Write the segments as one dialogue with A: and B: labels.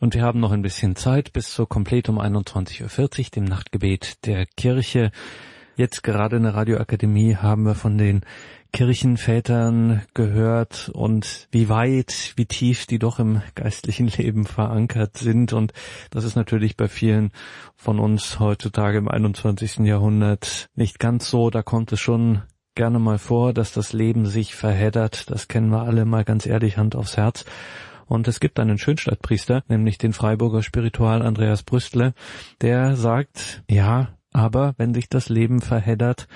A: Und wir haben noch ein bisschen Zeit bis zur Komplett um 21.40 Uhr, dem Nachtgebet der Kirche. Jetzt gerade in der Radioakademie haben wir von den Kirchenvätern gehört und wie weit, wie tief die doch im geistlichen Leben verankert sind. Und das ist natürlich bei vielen von uns heutzutage im 21. Jahrhundert nicht ganz so. Da kommt es schon gerne mal vor, dass das Leben sich verheddert. Das kennen wir alle mal ganz ehrlich Hand aufs Herz. Und es gibt einen Schönstadtpriester, nämlich den Freiburger Spiritual Andreas Brüstle, der sagt, ja, aber wenn sich das Leben verheddert,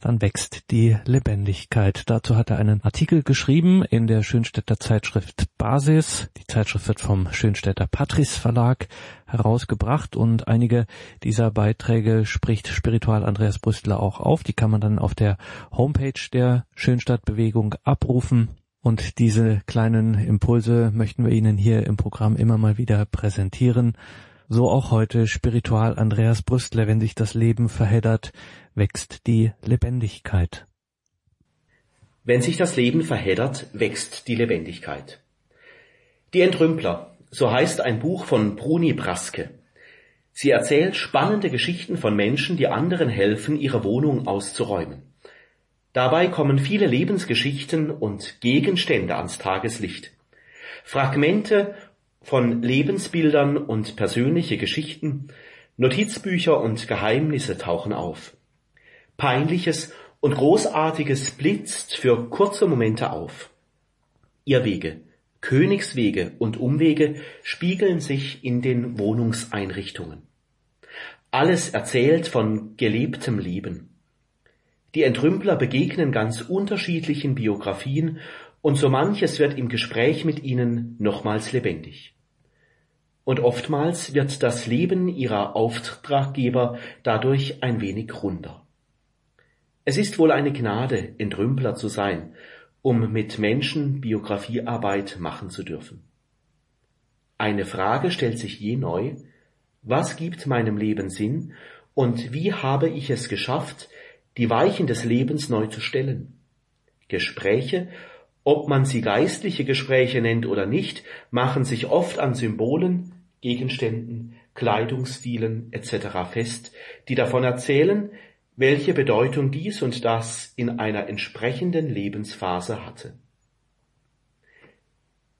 A: dann wächst die Lebendigkeit. Dazu hat er einen Artikel geschrieben in der Schönstädter Zeitschrift Basis. Die Zeitschrift wird vom Schönstädter Patris Verlag herausgebracht und einige dieser Beiträge spricht Spiritual Andreas Brüstler auch auf. Die kann man dann auf der Homepage der Schönstadtbewegung abrufen. Und diese kleinen Impulse möchten wir Ihnen hier im Programm immer mal wieder präsentieren. So auch heute Spiritual Andreas Brüstler, wenn sich das Leben verheddert, wächst die Lebendigkeit.
B: Wenn sich das Leben verheddert, wächst die Lebendigkeit. Die Entrümpler, so heißt ein Buch von Bruni Braske. Sie erzählt spannende Geschichten von Menschen, die anderen helfen, ihre Wohnung auszuräumen. Dabei kommen viele Lebensgeschichten und Gegenstände ans Tageslicht. Fragmente von Lebensbildern und persönliche Geschichten, Notizbücher und Geheimnisse tauchen auf. Peinliches und Großartiges blitzt für kurze Momente auf. Irrwege, Königswege und Umwege spiegeln sich in den Wohnungseinrichtungen. Alles erzählt von gelebtem Leben. Die Entrümpler begegnen ganz unterschiedlichen Biografien und so manches wird im Gespräch mit ihnen nochmals lebendig. Und oftmals wird das Leben ihrer Auftraggeber dadurch ein wenig runder. Es ist wohl eine Gnade, Entrümpler zu sein, um mit Menschen Biografiearbeit machen zu dürfen. Eine Frage stellt sich je neu, was gibt meinem Leben Sinn und wie habe ich es geschafft, die Weichen des Lebens neu zu stellen? Gespräche ob man sie geistliche Gespräche nennt oder nicht, machen sich oft an Symbolen, Gegenständen, Kleidungsstilen etc. fest, die davon erzählen, welche Bedeutung dies und das in einer entsprechenden Lebensphase hatte.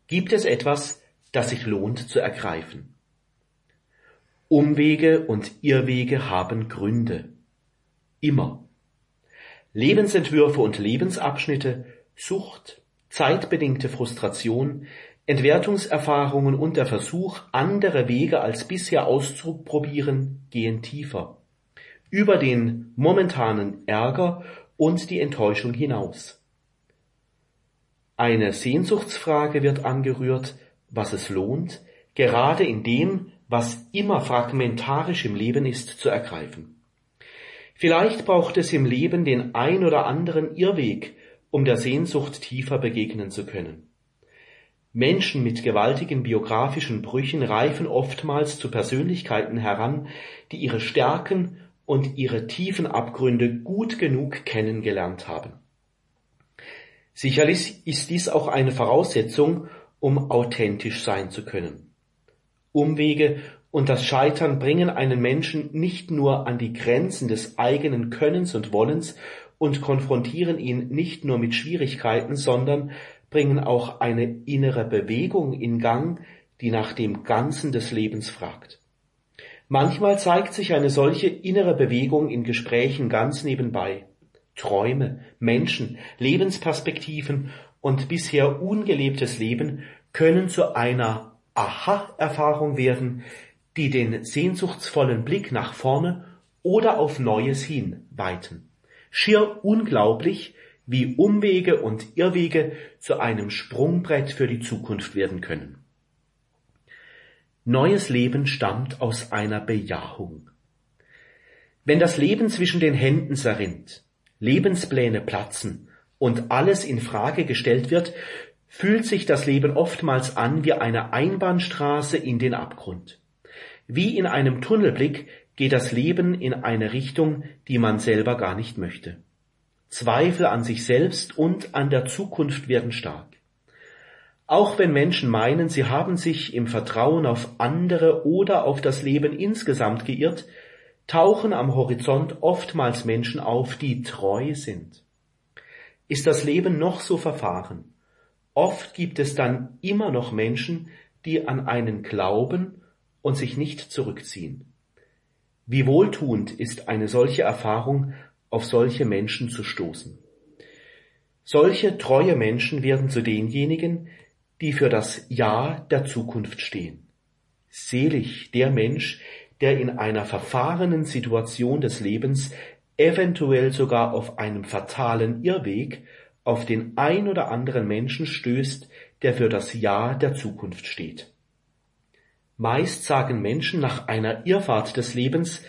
B: Gibt es etwas, das sich lohnt zu ergreifen? Umwege und Irrwege haben Gründe. Immer. Lebensentwürfe und Lebensabschnitte, Sucht, zeitbedingte Frustration, Entwertungserfahrungen und der Versuch, andere Wege als bisher auszuprobieren, gehen tiefer, über den momentanen Ärger und die Enttäuschung hinaus. Eine Sehnsuchtsfrage wird angerührt, was es lohnt, gerade in dem, was immer fragmentarisch im Leben ist, zu ergreifen. Vielleicht braucht es im Leben den ein oder anderen Irrweg, um der Sehnsucht tiefer begegnen zu können. Menschen mit gewaltigen biografischen Brüchen reifen oftmals zu Persönlichkeiten heran, die ihre Stärken und ihre tiefen Abgründe gut genug kennengelernt haben. Sicherlich ist dies auch eine Voraussetzung, um authentisch sein zu können. Umwege und das Scheitern bringen einen Menschen nicht nur an die Grenzen des eigenen Könnens und Wollens und konfrontieren ihn nicht nur mit Schwierigkeiten, sondern bringen auch eine innere Bewegung in Gang, die nach dem Ganzen des Lebens fragt. Manchmal zeigt sich eine solche innere Bewegung in Gesprächen ganz nebenbei. Träume, Menschen, Lebensperspektiven und bisher ungelebtes Leben können zu einer Aha-Erfahrung werden, die den sehnsuchtsvollen Blick nach vorne oder auf Neues hin weiten. Schier unglaublich, wie Umwege und Irrwege zu einem Sprungbrett für die Zukunft werden können. Neues Leben stammt aus einer Bejahung. Wenn das Leben zwischen den Händen zerrinnt, Lebenspläne platzen und alles in Frage gestellt wird, fühlt sich das Leben oftmals an wie eine Einbahnstraße in den Abgrund. Wie in einem Tunnelblick geht das Leben in eine Richtung, die man selber gar nicht möchte. Zweifel an sich selbst und an der Zukunft werden stark. Auch wenn Menschen meinen, sie haben sich im Vertrauen auf andere oder auf das Leben insgesamt geirrt, tauchen am Horizont oftmals Menschen auf, die treu sind. Ist das Leben noch so verfahren? Oft gibt es dann immer noch Menschen, die an einen glauben und sich nicht zurückziehen. Wie wohltuend ist eine solche Erfahrung, auf solche Menschen zu stoßen. Solche treue Menschen werden zu denjenigen, die für das Ja der Zukunft stehen. Selig der Mensch, der in einer verfahrenen Situation des Lebens, eventuell sogar auf einem fatalen Irrweg, auf den ein oder anderen Menschen stößt, der für das Ja der Zukunft steht. Meist sagen Menschen nach einer Irrfahrt des Lebens,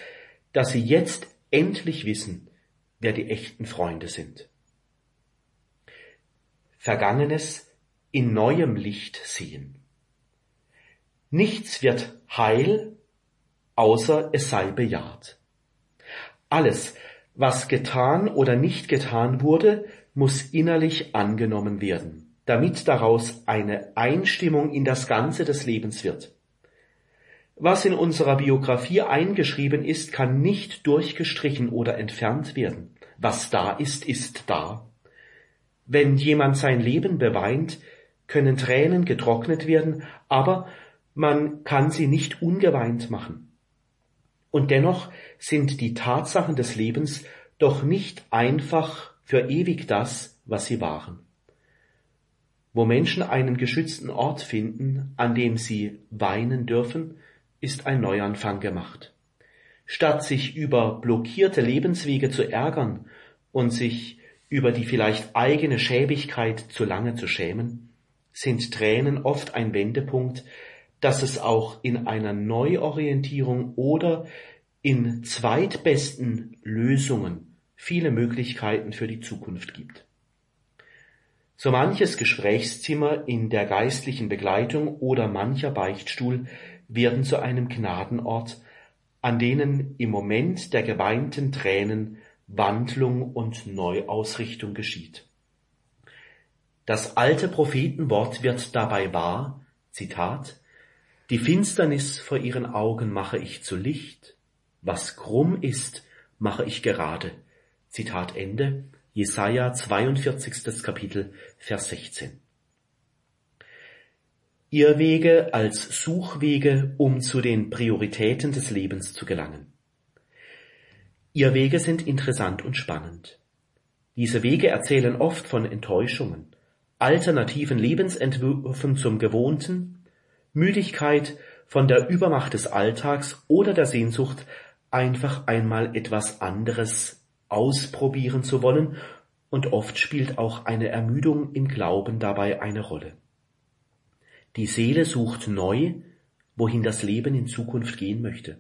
B: dass sie jetzt endlich wissen, wer die echten Freunde sind. Vergangenes in neuem Licht sehen. Nichts wird heil, außer es sei bejaht. Alles, was getan oder nicht getan wurde, muss innerlich angenommen werden, damit daraus eine Einstimmung in das Ganze des Lebens wird. Was in unserer Biografie eingeschrieben ist, kann nicht durchgestrichen oder entfernt werden. Was da ist, ist da. Wenn jemand sein Leben beweint, können Tränen getrocknet werden, aber man kann sie nicht ungeweint machen. Und dennoch sind die Tatsachen des Lebens doch nicht einfach für ewig das, was sie waren. Wo Menschen einen geschützten Ort finden, an dem sie weinen dürfen, ist ein Neuanfang gemacht. Statt sich über blockierte Lebenswege zu ärgern und sich über die vielleicht eigene Schäbigkeit zu lange zu schämen, sind Tränen oft ein Wendepunkt, dass es auch in einer Neuorientierung oder in zweitbesten Lösungen viele Möglichkeiten für die Zukunft gibt. So manches Gesprächszimmer in der geistlichen Begleitung oder mancher Beichtstuhl werden zu einem Gnadenort, an denen im Moment der geweinten Tränen Wandlung und Neuausrichtung geschieht. Das alte Prophetenwort wird dabei wahr, Zitat, die Finsternis vor ihren Augen mache ich zu Licht, was krumm ist, mache ich gerade. Zitat Ende, Jesaja 42. Kapitel, Vers 16. Irrwege als Suchwege, um zu den Prioritäten des Lebens zu gelangen. Irrwege sind interessant und spannend. Diese Wege erzählen oft von Enttäuschungen, alternativen Lebensentwürfen zum Gewohnten, Müdigkeit von der Übermacht des Alltags oder der Sehnsucht, einfach einmal etwas anderes ausprobieren zu wollen, und oft spielt auch eine Ermüdung im Glauben dabei eine Rolle. Die Seele sucht neu, wohin das Leben in Zukunft gehen möchte.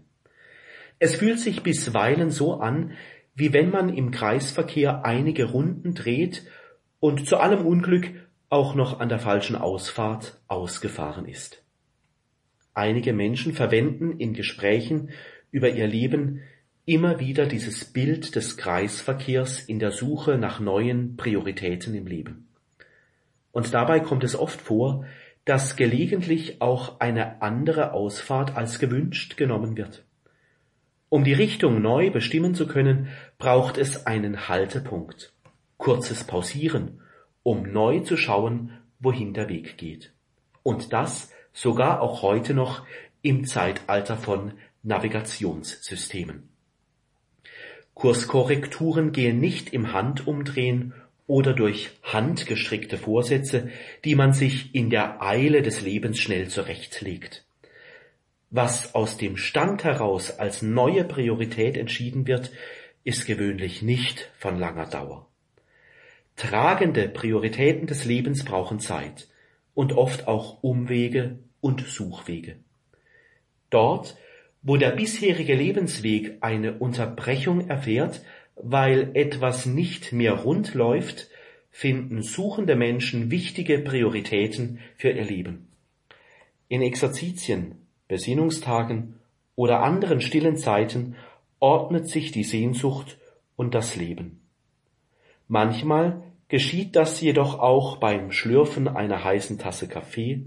B: Es fühlt sich bisweilen so an, wie wenn man im Kreisverkehr einige Runden dreht und zu allem Unglück auch noch an der falschen Ausfahrt ausgefahren ist. Einige Menschen verwenden in Gesprächen über ihr Leben immer wieder dieses Bild des Kreisverkehrs in der Suche nach neuen Prioritäten im Leben. Und dabei kommt es oft vor, dass gelegentlich auch eine andere Ausfahrt als gewünscht genommen wird. Um die Richtung neu bestimmen zu können, braucht es einen Haltepunkt, kurzes Pausieren um neu zu schauen, wohin der Weg geht. Und das sogar auch heute noch im Zeitalter von Navigationssystemen. Kurskorrekturen gehen nicht im Handumdrehen oder durch handgestrickte Vorsätze, die man sich in der Eile des Lebens schnell zurechtlegt. Was aus dem Stand heraus als neue Priorität entschieden wird, ist gewöhnlich nicht von langer Dauer. Tragende Prioritäten des Lebens brauchen Zeit und oft auch Umwege und Suchwege. Dort, wo der bisherige Lebensweg eine Unterbrechung erfährt, weil etwas nicht mehr rund läuft, finden suchende Menschen wichtige Prioritäten für ihr Leben. In Exerzitien, Besinnungstagen oder anderen stillen Zeiten ordnet sich die Sehnsucht und das Leben. Manchmal geschieht das jedoch auch beim Schlürfen einer heißen Tasse Kaffee,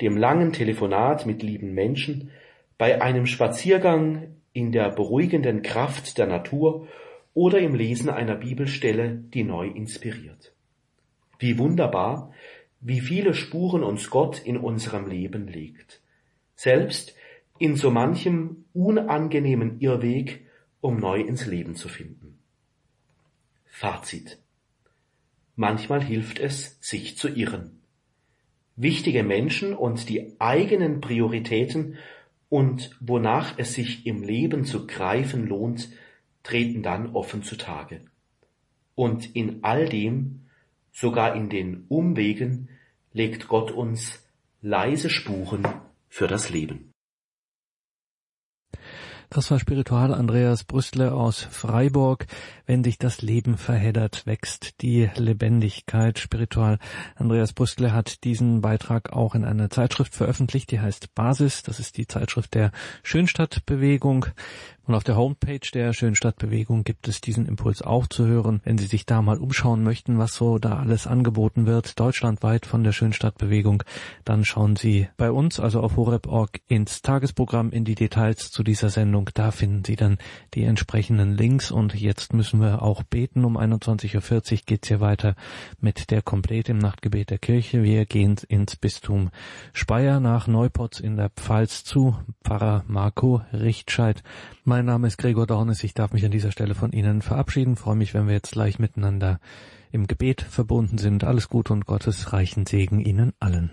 B: dem langen Telefonat mit lieben Menschen, bei einem Spaziergang in der beruhigenden Kraft der Natur oder im Lesen einer Bibelstelle, die neu inspiriert. Wie wunderbar, wie viele Spuren uns Gott in unserem Leben legt, selbst in so manchem unangenehmen Irrweg, um neu ins Leben zu finden. Fazit Manchmal hilft es, sich zu irren. Wichtige Menschen und die eigenen Prioritäten und wonach es sich im Leben zu greifen lohnt, treten dann offen zutage. Und in all dem, sogar in den Umwegen, legt Gott uns leise Spuren für das Leben.
A: Das war Spiritual Andreas Brüstler aus Freiburg. Wenn sich das Leben verheddert, wächst die Lebendigkeit. Spiritual Andreas Brüstler hat diesen Beitrag auch in einer Zeitschrift veröffentlicht, die heißt Basis. Das ist die Zeitschrift der Schönstadtbewegung. Und auf der Homepage der Schönstadtbewegung gibt es diesen Impuls auch zu hören, wenn Sie sich da mal umschauen möchten, was so da alles angeboten wird, deutschlandweit von der Schönstadtbewegung, dann schauen Sie bei uns, also auf horeb.org, ins Tagesprogramm, in die Details zu dieser Sendung. Da finden Sie dann die entsprechenden Links. Und jetzt müssen wir auch beten. Um 21.40 Uhr geht's hier weiter mit der Komplett im Nachtgebet der Kirche. Wir gehen ins Bistum Speyer nach Neupotz in der Pfalz zu Pfarrer Marco Richtscheid. Mein Name ist Gregor Dornes. Ich darf mich an dieser Stelle von Ihnen verabschieden. freue mich, wenn wir jetzt gleich miteinander im Gebet verbunden sind. Alles Gute und Gottes reichen Segen Ihnen allen.